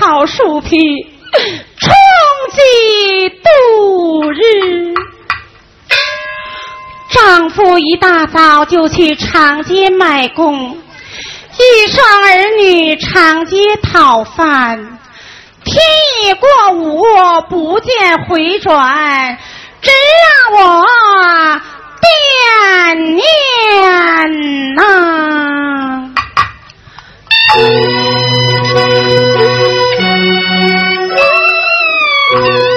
草树皮，充饥度日。丈夫一大早就去长街卖工。一双儿女长街讨饭，天已过午，不见回转，只让我惦念呐。Thank you.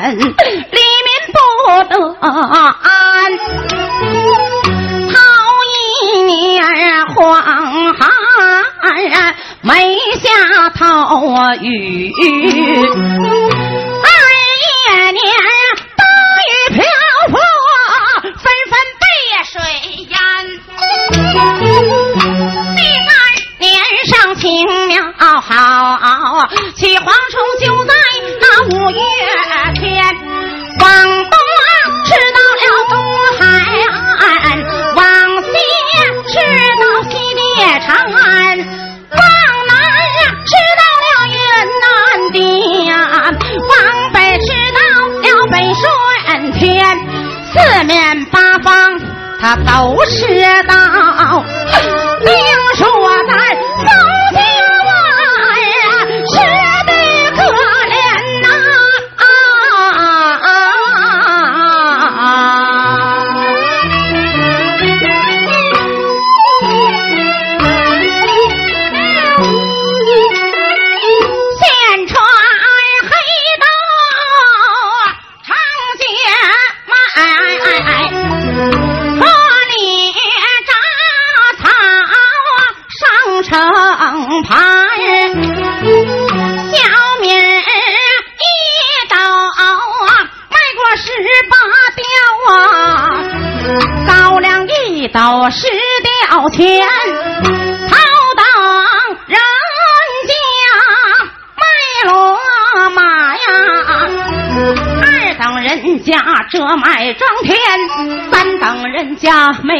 人，里面不得安。好一年黄旱，没下头雨。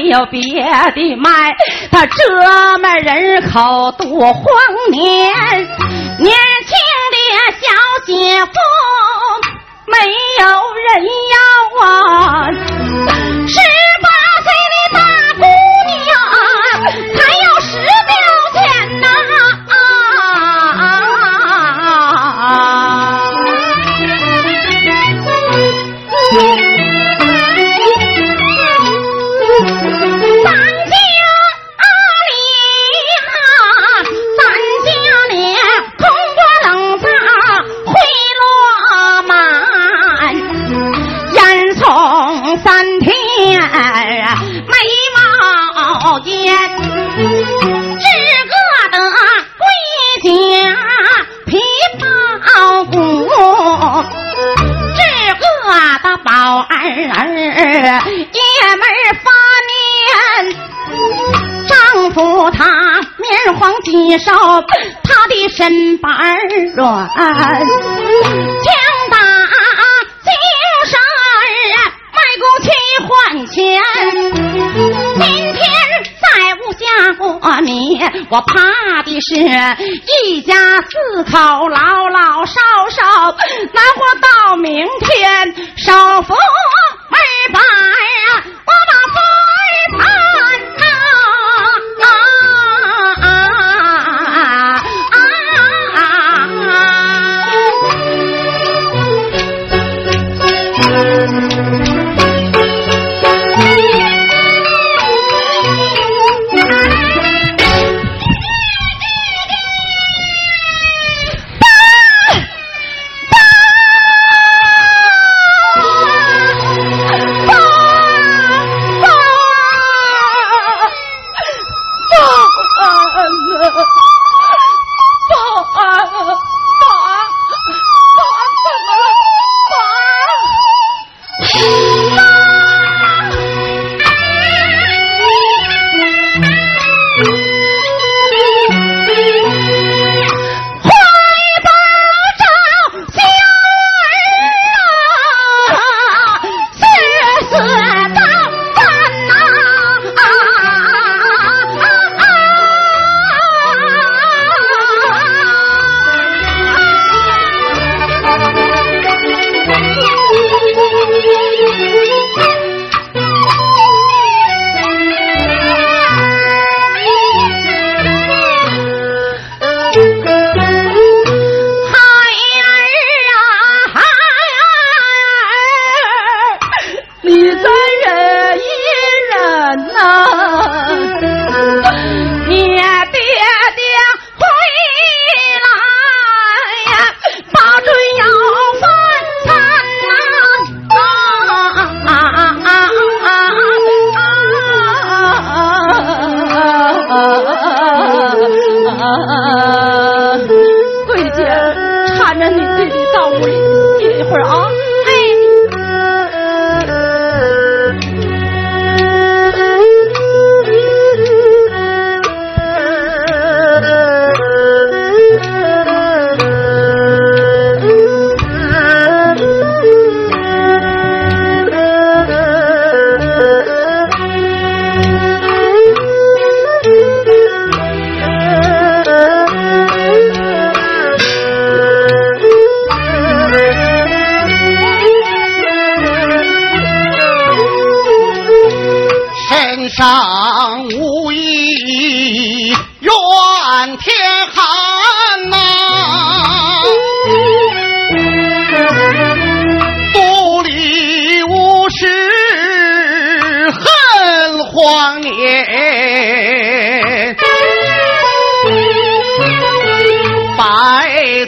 有别的卖，他这么人口多荒年，年轻的小姐夫没有人一家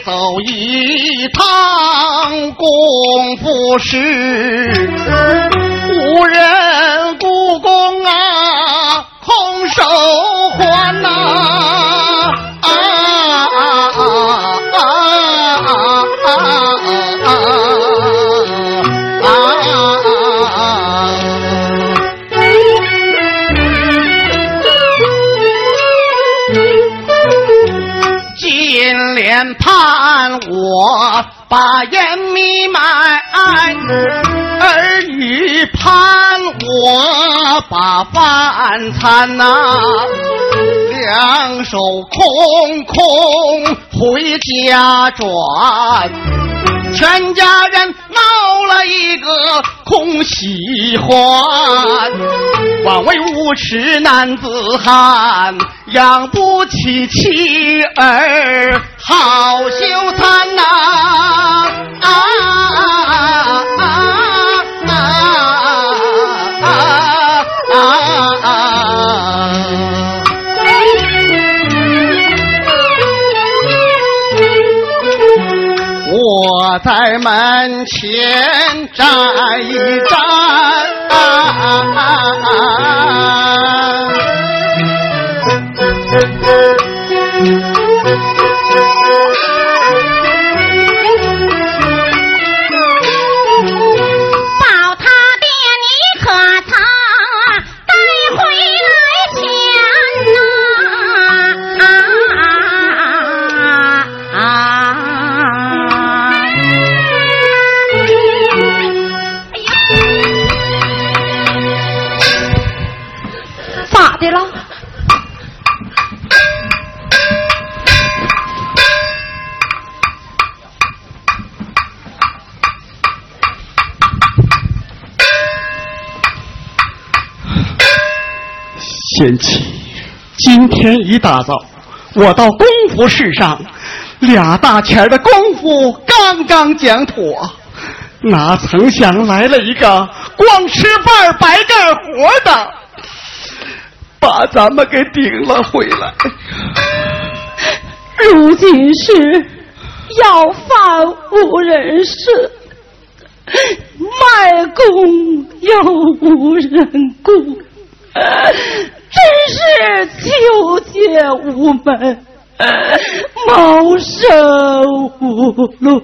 走一趟功夫时，无人故宫啊。买把饭餐呐，两手空空回家转。全家人闹了一个空喜欢，枉为无耻男子汉，养不起妻儿好羞惭呐！啊啊啊啊！我在门前站一站。对了？贤妻，今天一大早，我到功夫市上，俩大钱的功夫刚刚讲妥，哪曾想来了一个光吃半白干活的。把咱们给顶了回来。如今是要饭无人食，卖工又无人顾，真是求解无门，谋生无路。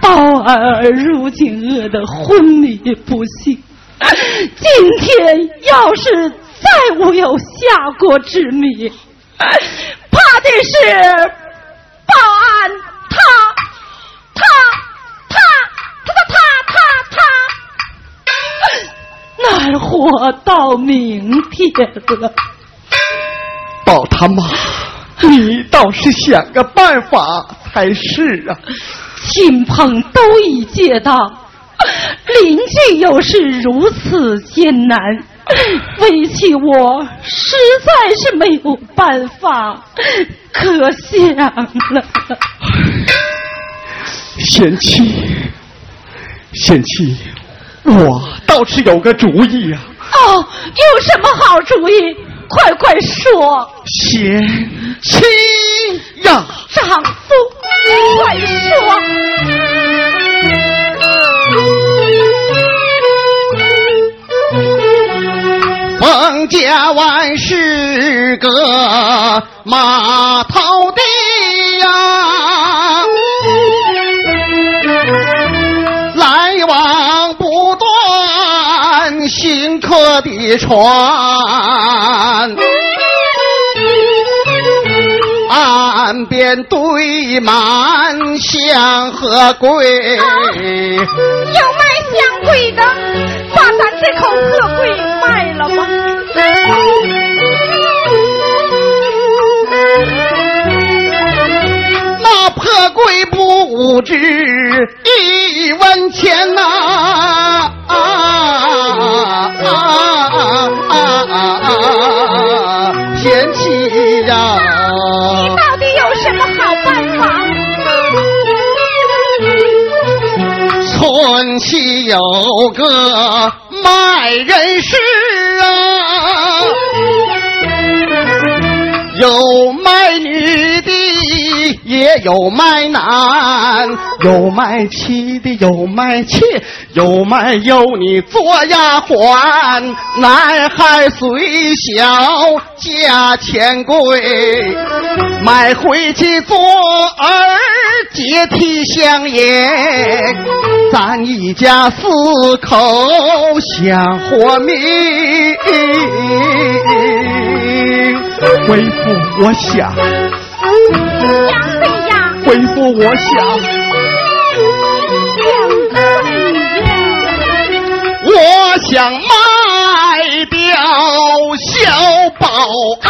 宝儿如今饿得昏迷不醒，今天要是再无有下国之谜，怕的是保安他他他他他他他他，难活到明天了。宝他妈，你倒是想个办法才是啊！亲朋都已借到，邻居又是如此艰难，为起我实在是没有办法可想了。贤妻，贤妻，我倒是有个主意啊！哦，有什么好主意？快快说！贤妻呀，丈夫，快说！家湾是个码头地呀，来往不断行客的船，岸边堆满香和桂。有卖香桂的，把咱这口鹤桂。那破贵不值一文钱呐、啊！啊啊啊啊啊！贤妻呀，到底有什么好办法？村西有个卖人市有卖女的，也有卖男，有卖妻的，有卖妾，有卖幼女做丫鬟，男孩虽小，价钱贵，买回去做儿接替香烟，咱一家四口享活命。为父，我想？为父，我想？我想卖掉小保安。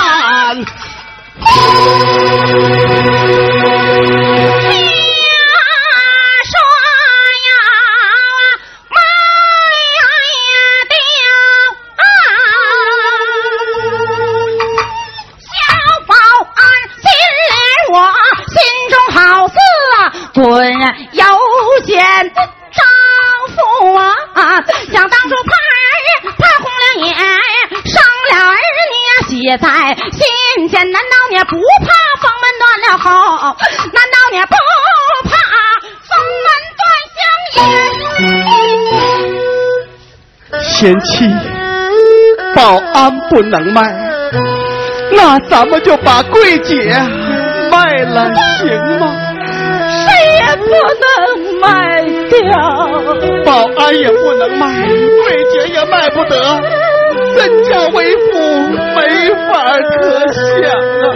贤妻，保安不能卖，那咱们就把桂姐卖了，行吗？谁也不能卖掉。保安也不能卖，桂姐也卖不得，怎叫为父没法可想啊！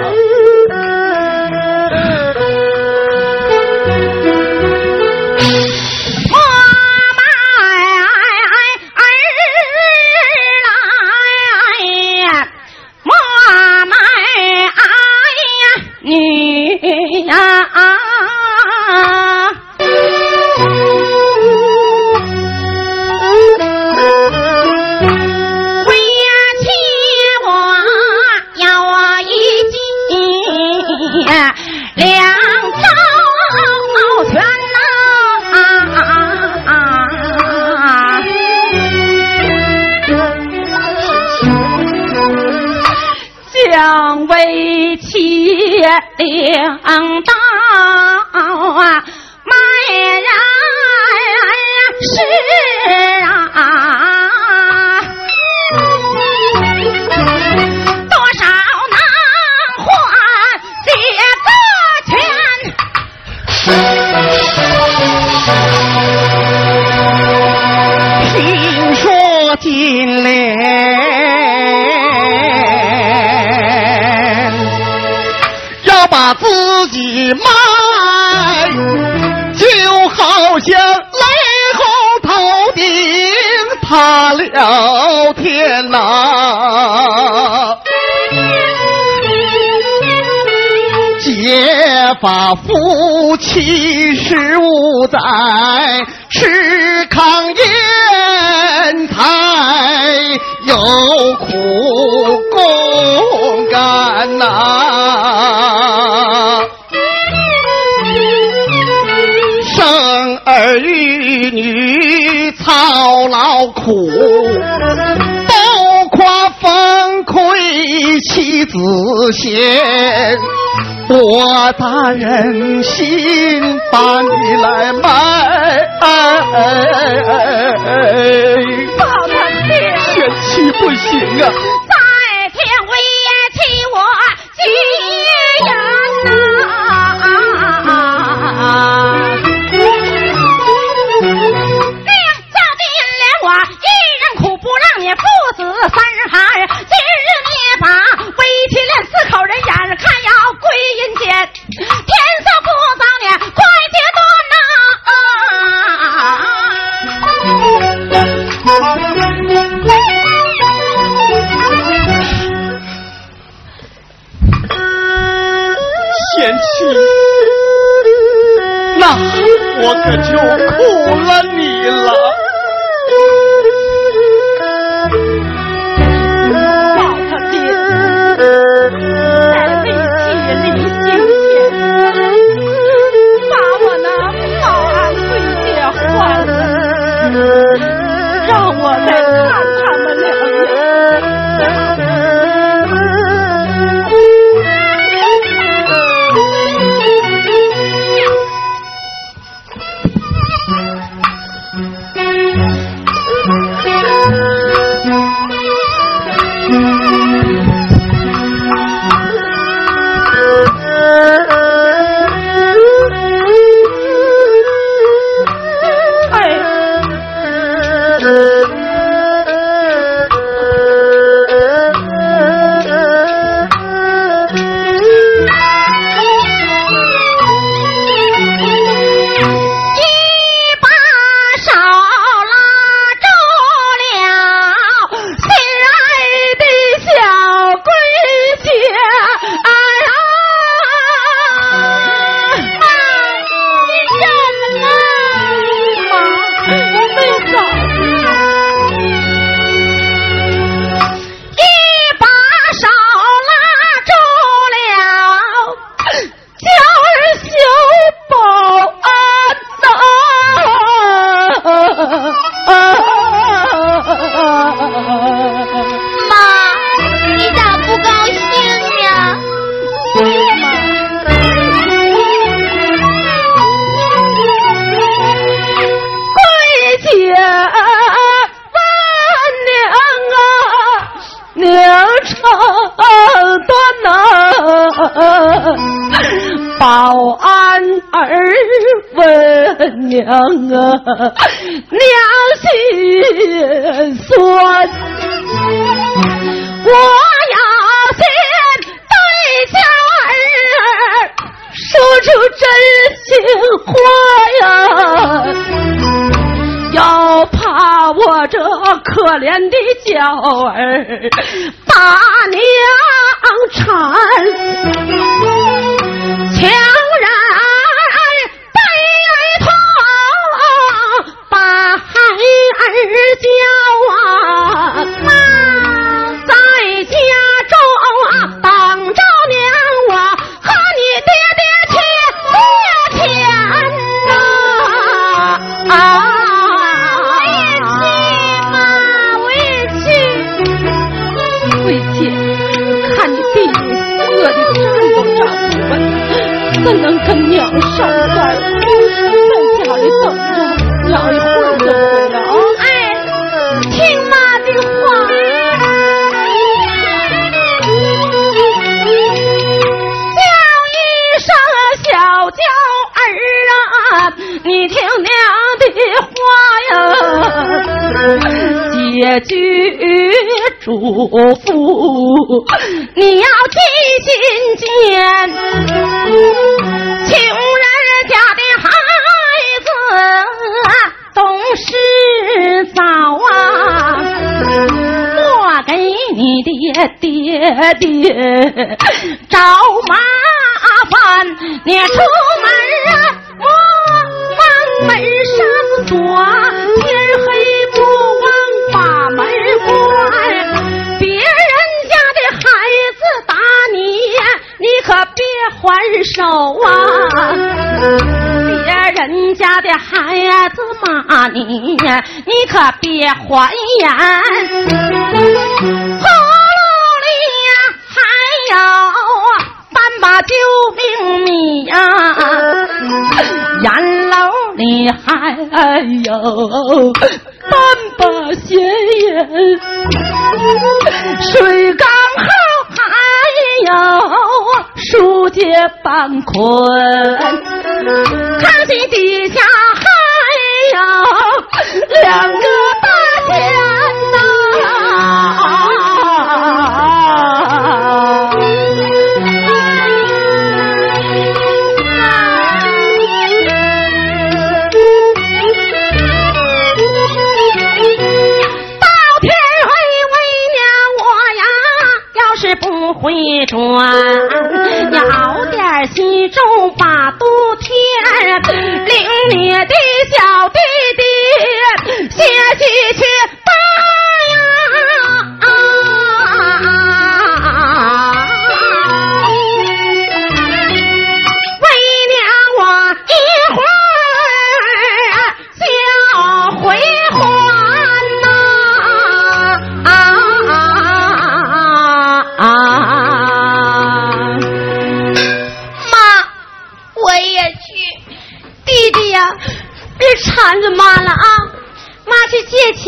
听说金莲要把自己卖就好像雷猴头顶塌了天呐。发夫妻十五载吃糠咽菜有苦共甘呐。生儿育女操劳苦都夸风亏妻子贤我大人心把你来卖，哎，爸爸，你嫌弃不行啊。我渴求真心话呀要怕我这可怜的娇儿把娘缠。娘上山，在家里等着，娘一会儿就回来啊。哎，听妈的话。叫一声小娇儿啊，你听娘的话。呀。结句嘱咐，你要记心间。爹找麻烦，你出门啊。门上锁，天黑不忘把门关。别人家的孩子打你，你可别还手啊！别人家的孩子骂你，你可别还眼。你还有半把闲言，水缸后还有书接半捆，炕席底下还有两个回转，要点稀粥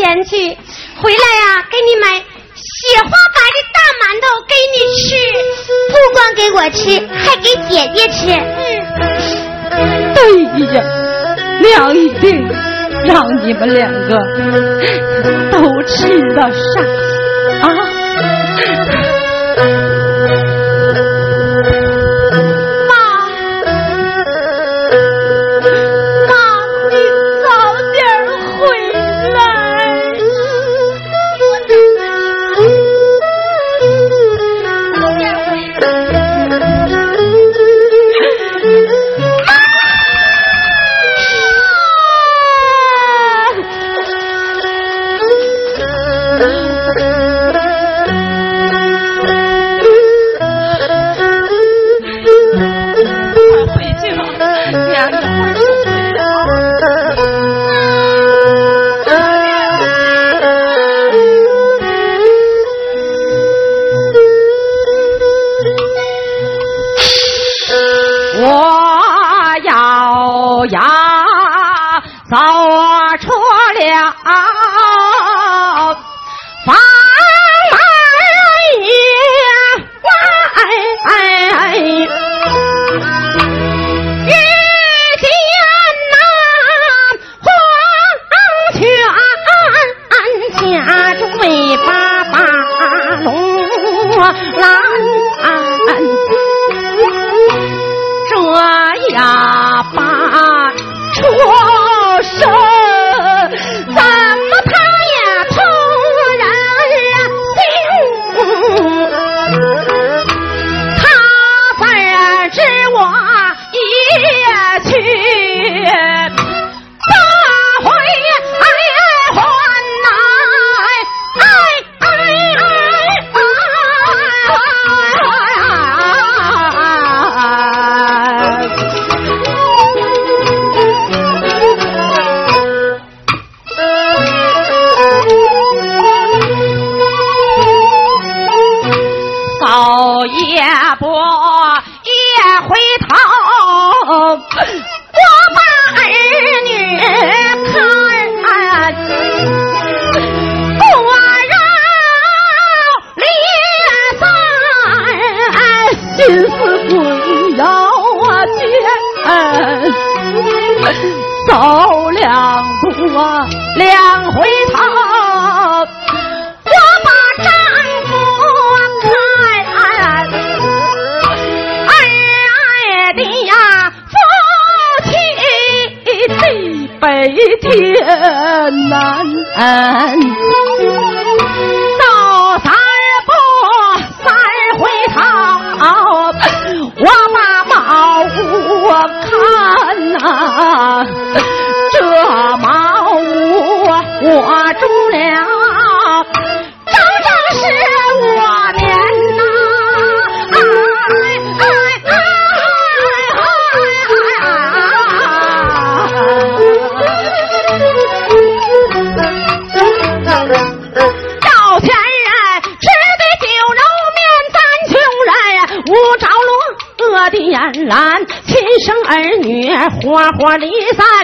去借钱去，回来呀，给你买雪花白的大馒头给你吃，不光给我吃，还给姐姐吃。嗯，对呀，娘一定让你们两个都吃得上安安。花花离散。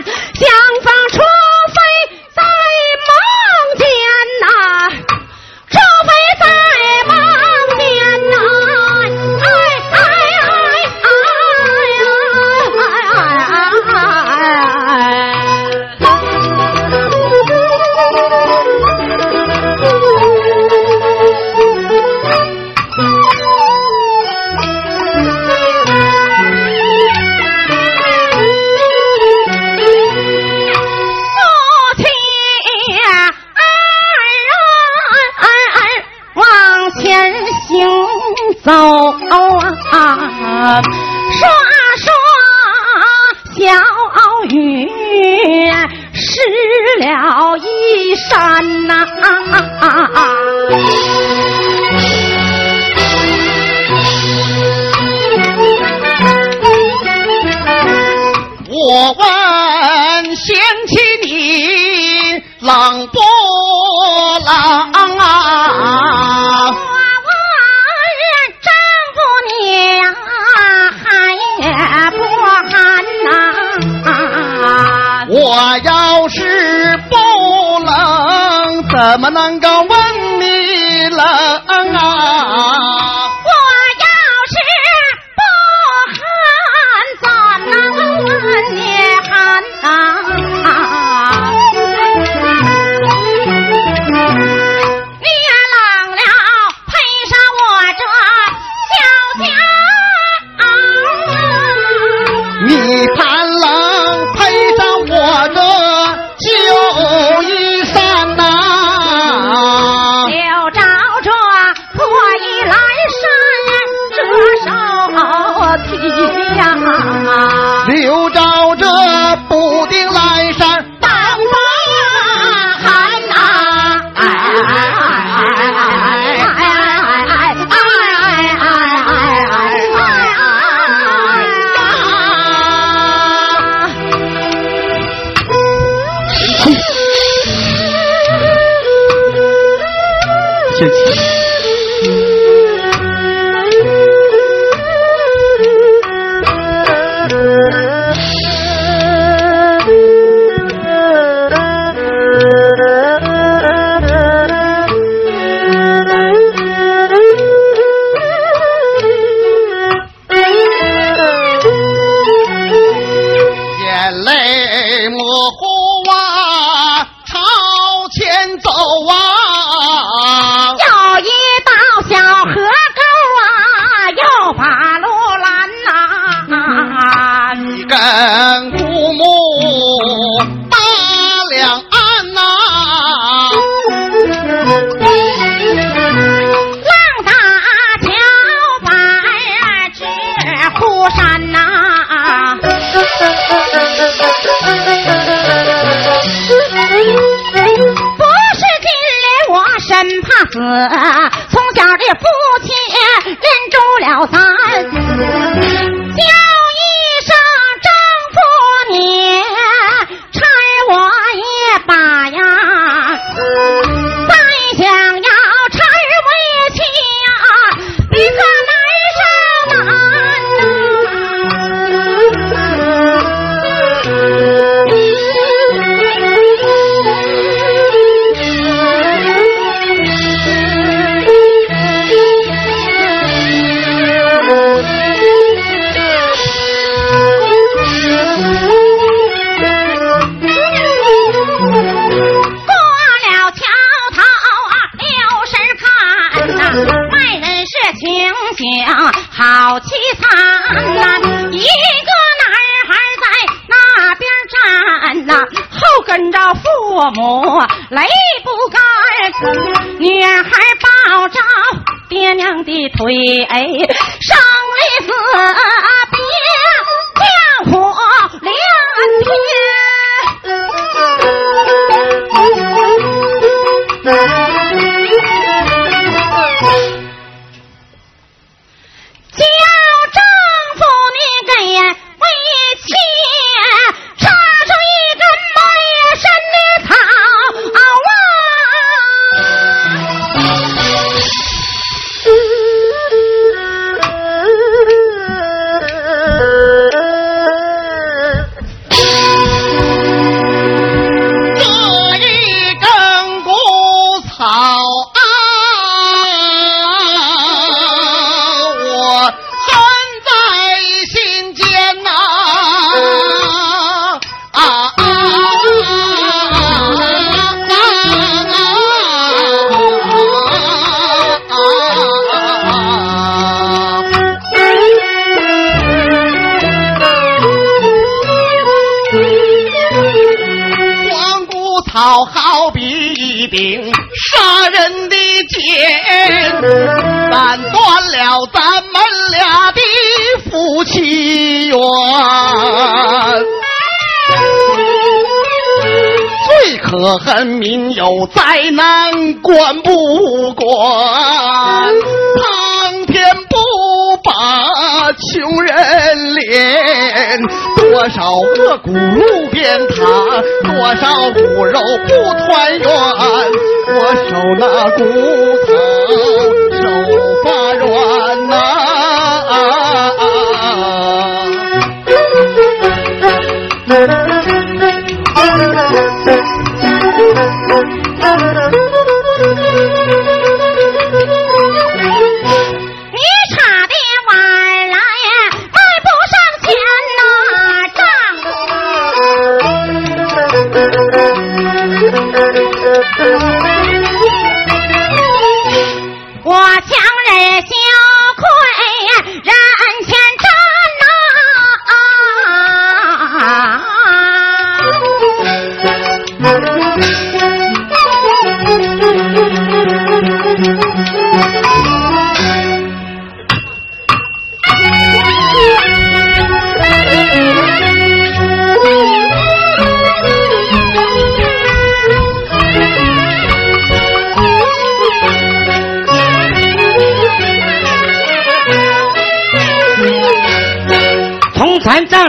我问贤妻你冷不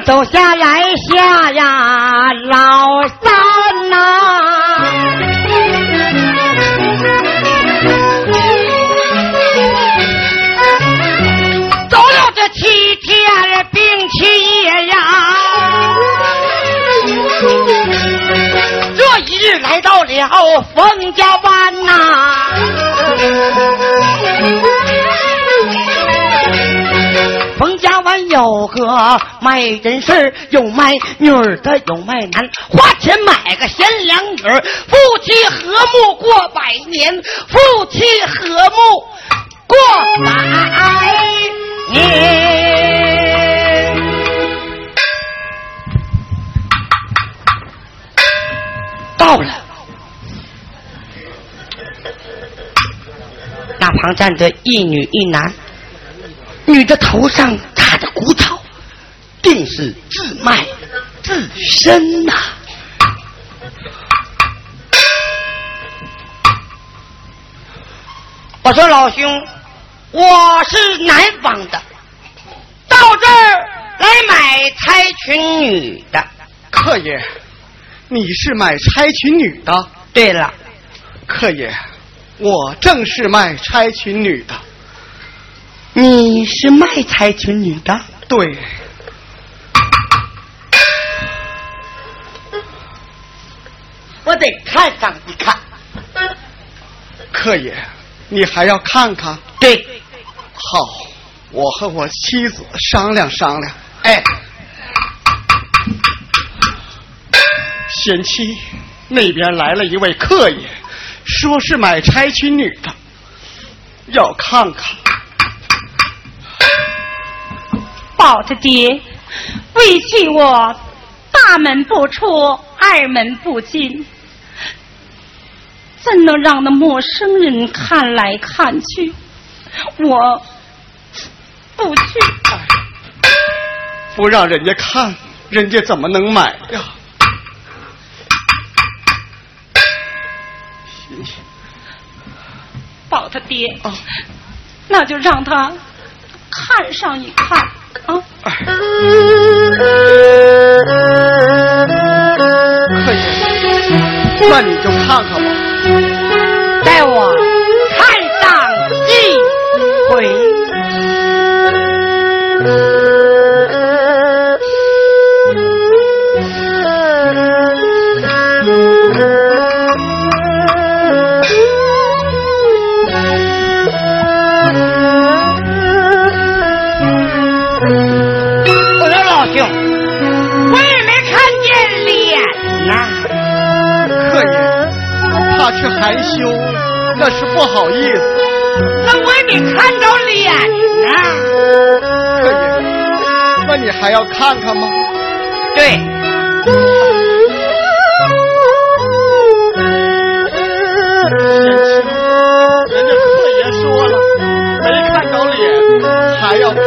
走下来下呀，卖人参有卖女的，有卖男，花钱买个贤良女，夫妻和睦过百年，夫妻和睦过百年。到了，那旁站着一女一男。女的头上插着，定是自卖自身呐。我说老兄，我是南方的，到这儿来买差裙女的。客爷，你是买差裙女的？对了，客爷，我正是卖差裙女的。你是卖差裙女的？对。得看上一看。客爷，你还要看看？对。好，我和我妻子商量商量。哎，贤妻，那边来了一位客爷，说是买差裙女的，要看看。宝他爹，委屈我大门不出，二二门不进，怎能让那陌生人看来看去？我不去，不让人家看，人家怎么能买呀？宝他爹，那就让他看上一看啊！可以，那你就看看吧。带我那是不好意思。那我也得看着脸呢。客爷，那你还要看看吗？对，人家客爷说了，没看着脸，还要看。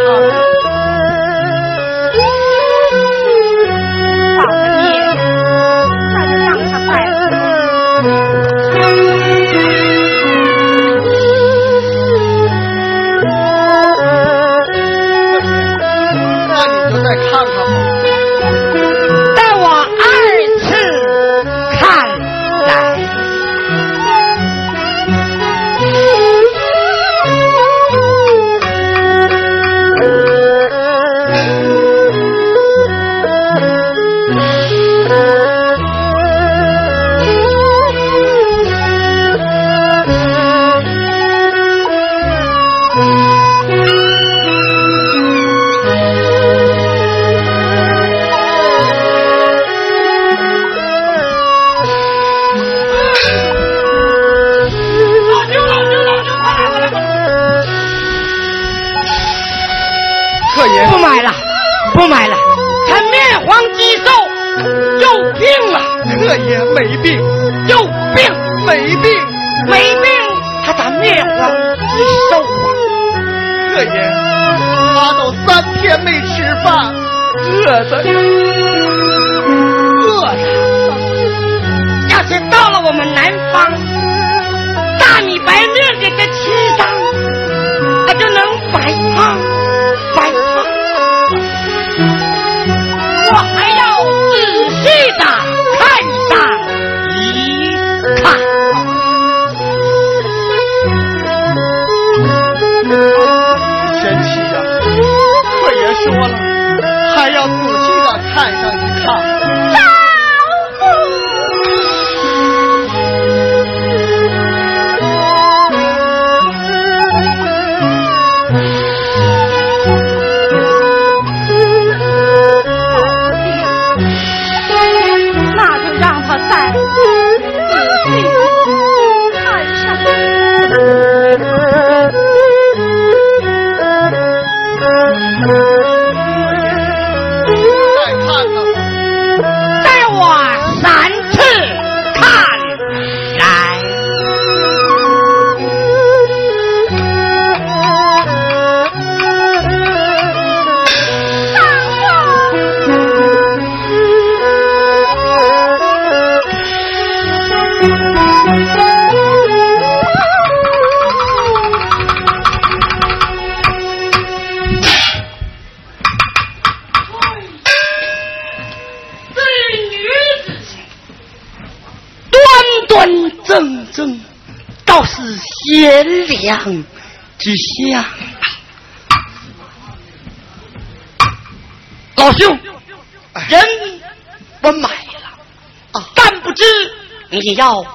你要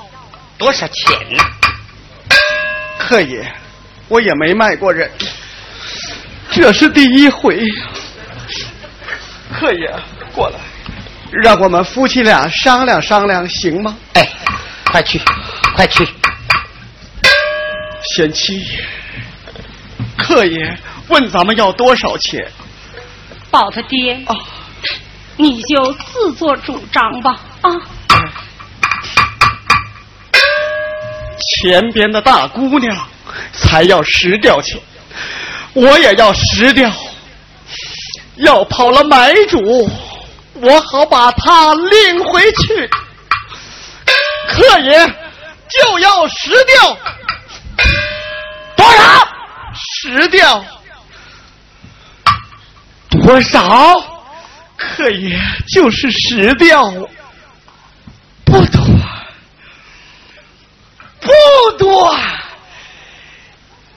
多少钱呢？客爷，我也没卖过人，这是第一回。客爷，过来，让我们夫妻俩商量商量，行吗？哎，快去，快去！贤妻，客爷问咱们要多少钱？宝他爹，啊，你就自作主张吧。啊，前边的大姑娘才要十吊钱，我也要十吊。要跑了买主，我好把她领回去。客爷就要十吊，多少？十吊。多少？客爷就是十吊，不多，不多。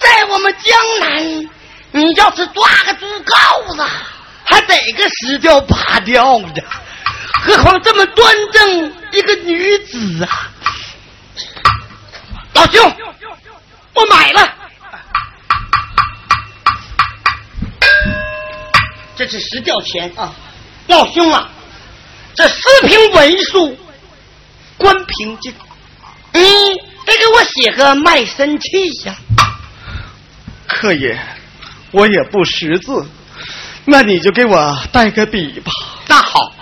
在我们江南，你要是抓个猪羔子，还得个十吊八吊的，何况这么端正一个女子啊！老兄，我买了。这是十吊钱啊，老兄啊，这四品文书，官凭这，你得给我写个卖身契呀。客爷，我也不识字，那你就给我带个笔吧。那好，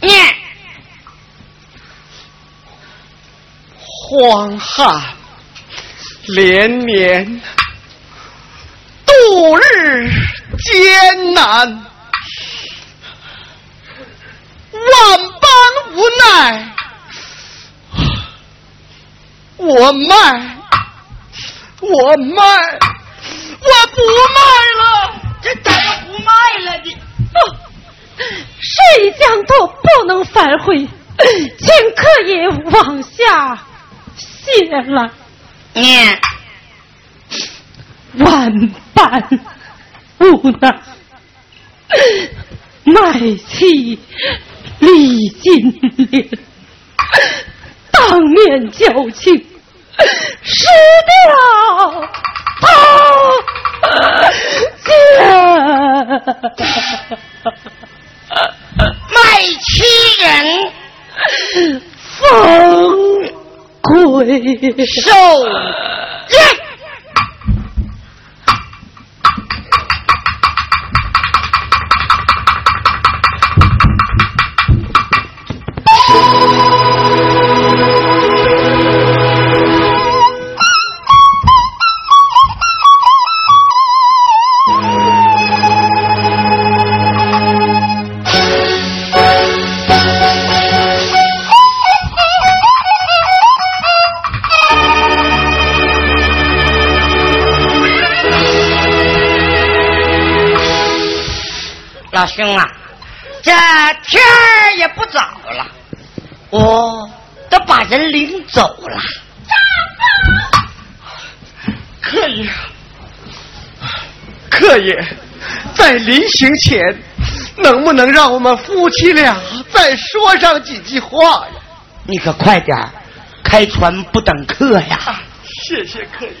念。荒旱连年，度日艰难，万般无奈，我卖，我卖，我不卖了。这咋么不卖了呢？不，水将多不能反悔，请客爷往下写了。念万般无奈，卖妻李金莲，当面交情，失掉他 卖妻人 风归受临行前，能不能让我们夫妻俩再说上几句话呀？你可快点儿开船不等客呀！谢谢客人。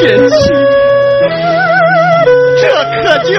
贤妻，这可就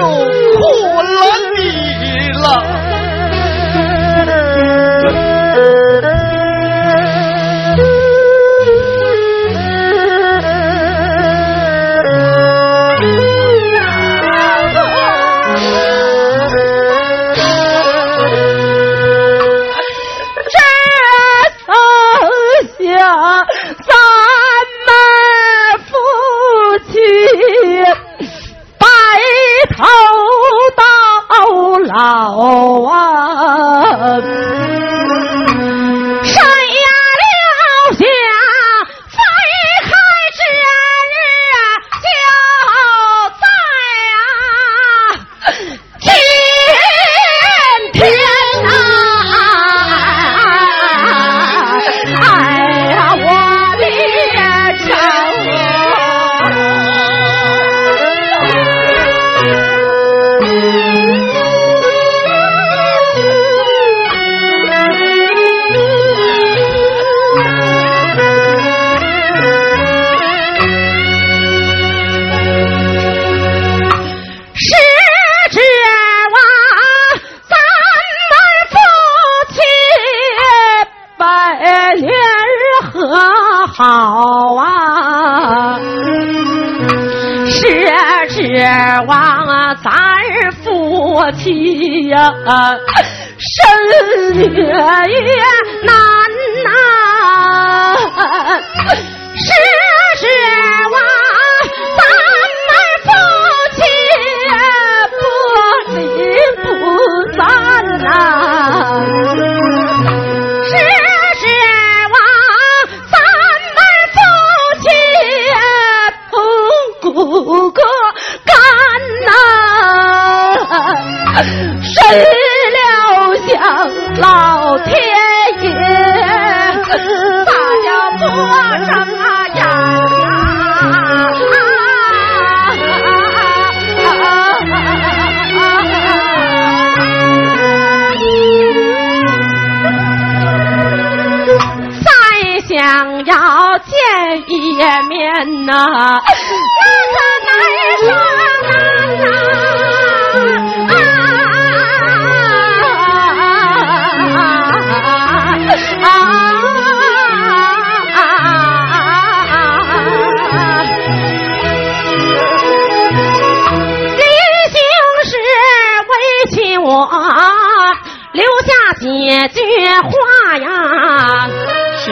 句话呀，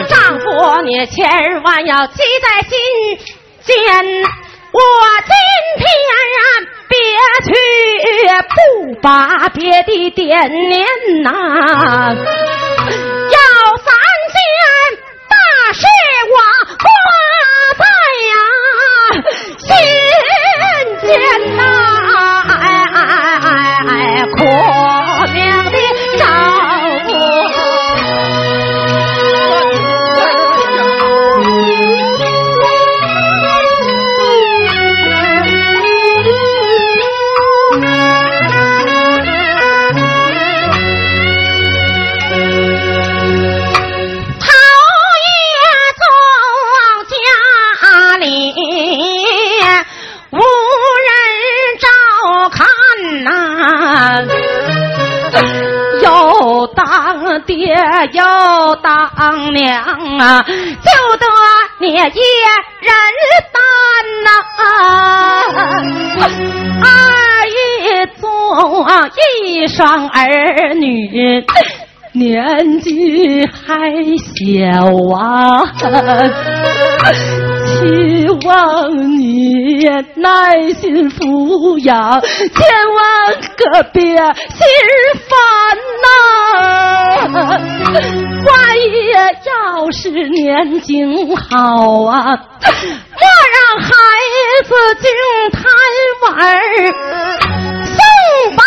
丈夫你千万要记在心间。我今天别去，不把别的惦念呐，要三件大事我挂在呀心间呐，又当娘啊，就得你一人担呐、二一做一双儿女。年纪还小啊，希望你耐心抚养，千万可别心烦呐、万一要是年景好啊，莫让孩子净贪玩儿宋保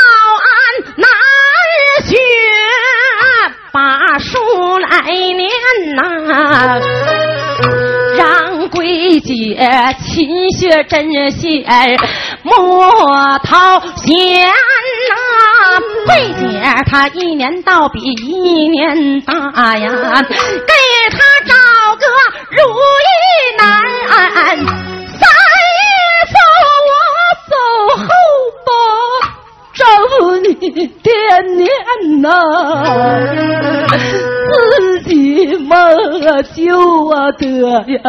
安哪儿学把书来念呐、桂姐勤学针线，莫掏闲呐、桂姐她一年到比一年大呀，给她找个如意男。三爷走，我走后吧。丈夫你爹娘呐，己梦就啊得呀，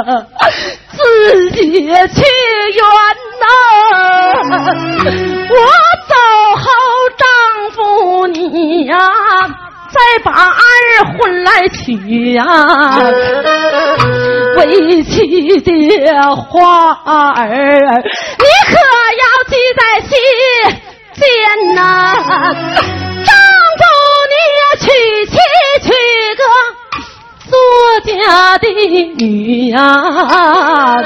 自己去圆呐。我走后，丈夫你呀、再把二婚来娶呀、为妻的话儿，你可要记在心间呐、丈夫你娶妻娶个作家的女呀、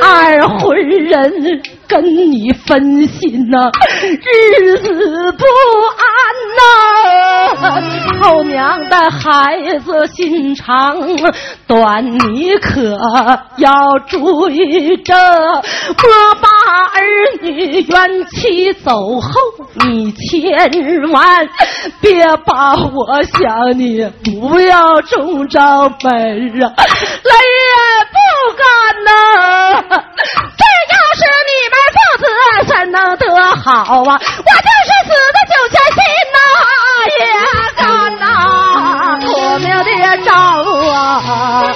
二婚人跟你分心呐、日子不安呐、后娘的孩子心肠短，你可要注意着，莫把儿女冤气走后，你千万别把我想你，不要中招门啊，来也不敢呐、这样是你们父子怎能得好啊？我就是死的九泉心呐、也敢呐、托命的丈夫啊，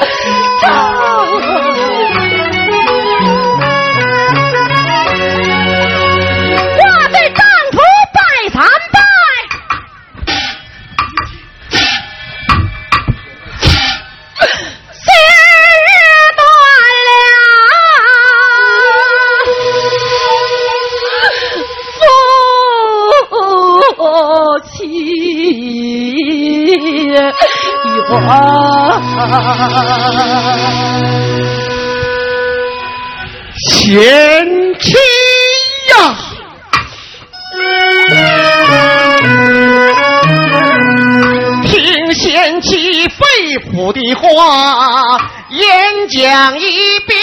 讲一遍，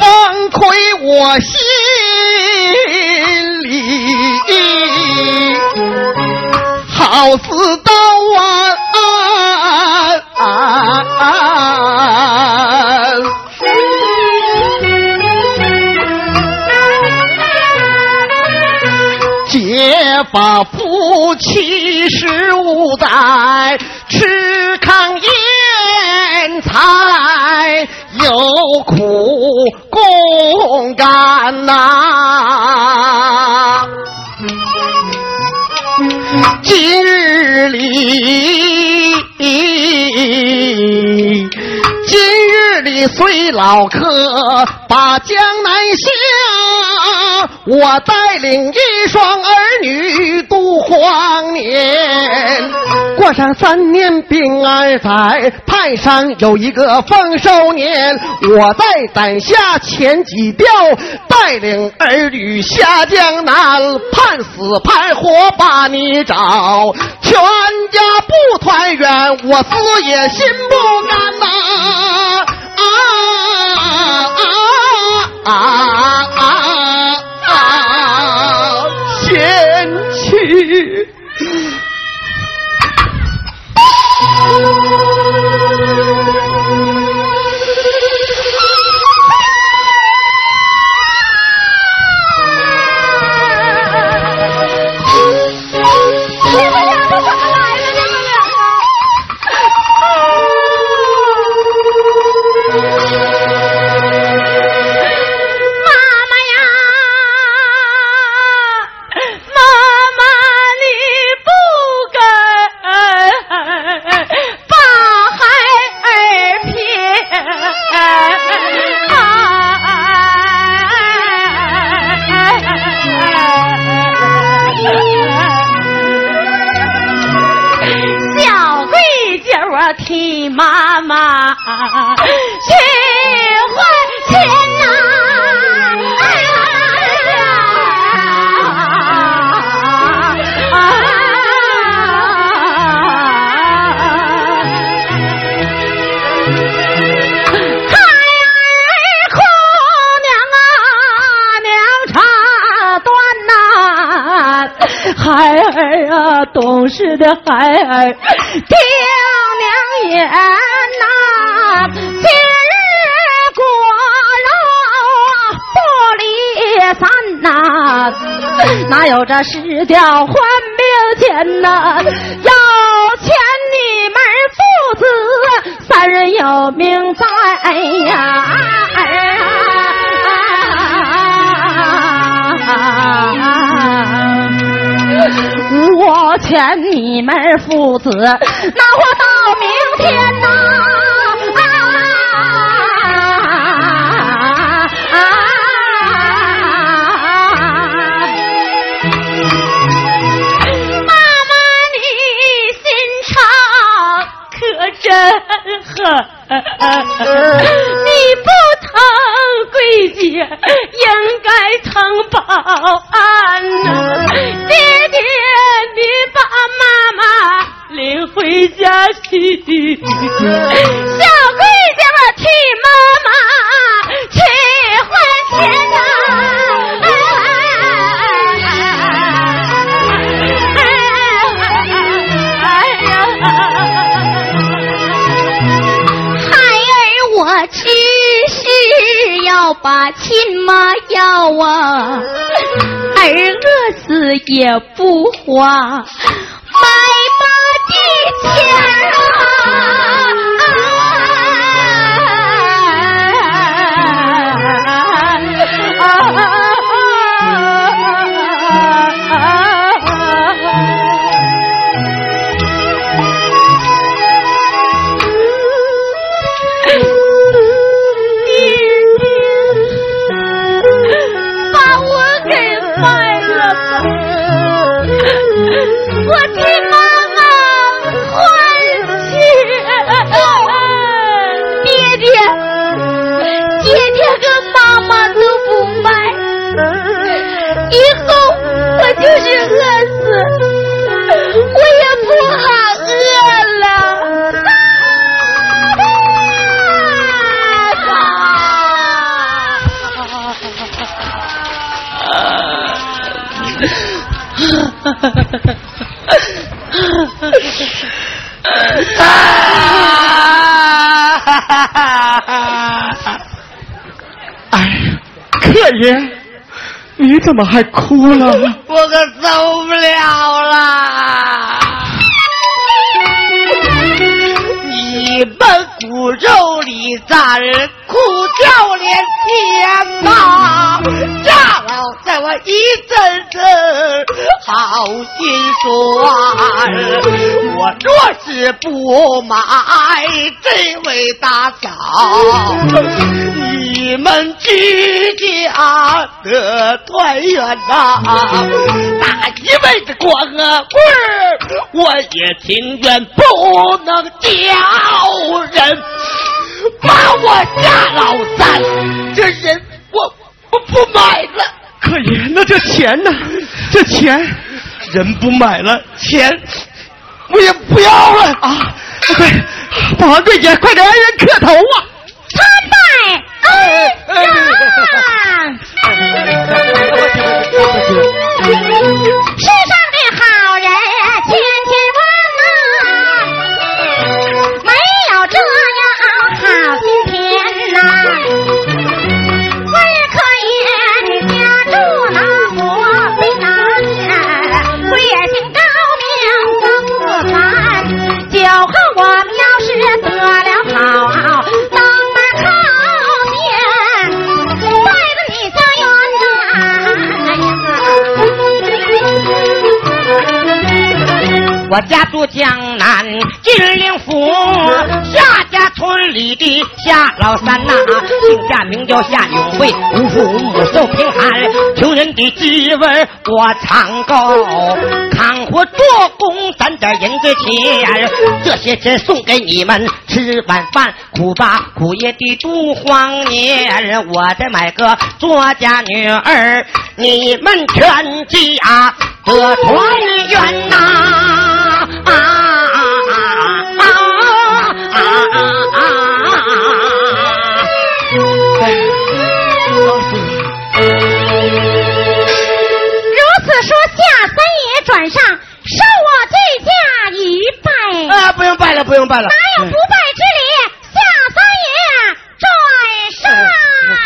方亏我心里好似刀啊！结发夫妻十五载，吃糠咽菜，有苦共甘呐、今日里，今日里虽老客把江南下，我带领一双儿女度荒年，过上三年平安载，盼上有一个丰收年。我在胆下前几吊，带领儿女下江南，盼死盼活把你找，全家不团圆，我死也心不甘呐！啊啊啊啊啊！妈这失掉还命钱呐、要钱你们父子三人有命在哎呀！我欠你们父子，那我狠，你不疼桂姐，应该疼保安呐、爹爹，你把妈妈领回家去。小桂姐们替妈妈把亲妈要啊，儿饿死也不花，大爷，你怎么还哭了？我可受不了了！你们骨肉里咋哭叫连天呐，家老在我一阵阵好心酸。我若是不买这位大嫂，你们居家的团圆呐，打一辈子光啊棍儿，我也情愿不能叫人把我家老三这人我我不买了。可爷，那这钱呢？这钱人不买了，钱我也不要了啊！快，保安柜姐，快给恩人磕头啊！参拜恩人。世我家住江南金陵府夏家村里的夏老三呐、姓夏名叫夏永贵，无父无母受贫寒，穷人的滋味我尝够，扛活做工攒点银子钱，这些钱送给你们吃晚饭，苦吧苦也得度荒年，我再买个作家女儿，你们全家得团圆呐、不用拜了，不用拜了。哪有不拜之礼？夏三爷转上。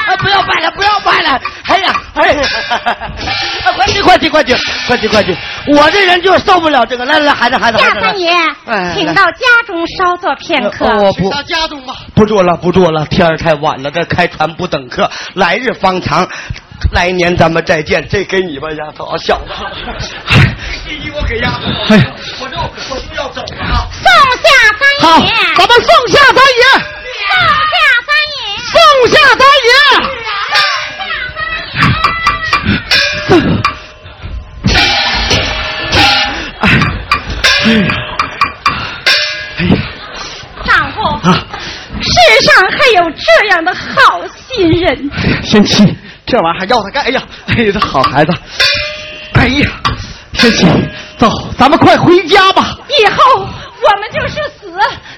啊，不要拜了，不要拜了！哎呀，哎呀，啊快去，快去，快去，快去，快去！我这人就受不了这个。来来，孩子，孩子，孩子，夏三爷哎，请到家中稍坐片刻。我不，到家中吧。不住了，不住了，天儿太晚了，这开船不等客，来日方长，来年咱们再见。这给你吧，丫头，啊小子，第一我给丫头，哎我就我就要走了啊！送下三好，，咱们送下三爷，送下三爷，送下三爷。哎呀，哎呀，丈夫，啊，世上还有这样的好心人。仙妻，这玩意儿还要他干？哎呀，哎呀，这好孩子，哎呀，天启，走，咱们快回家吧。以后我们就是死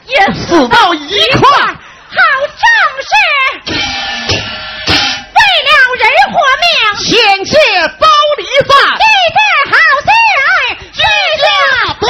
也死到一块，好正是。为了人活命，险些包离散。一件好心儿，居下多。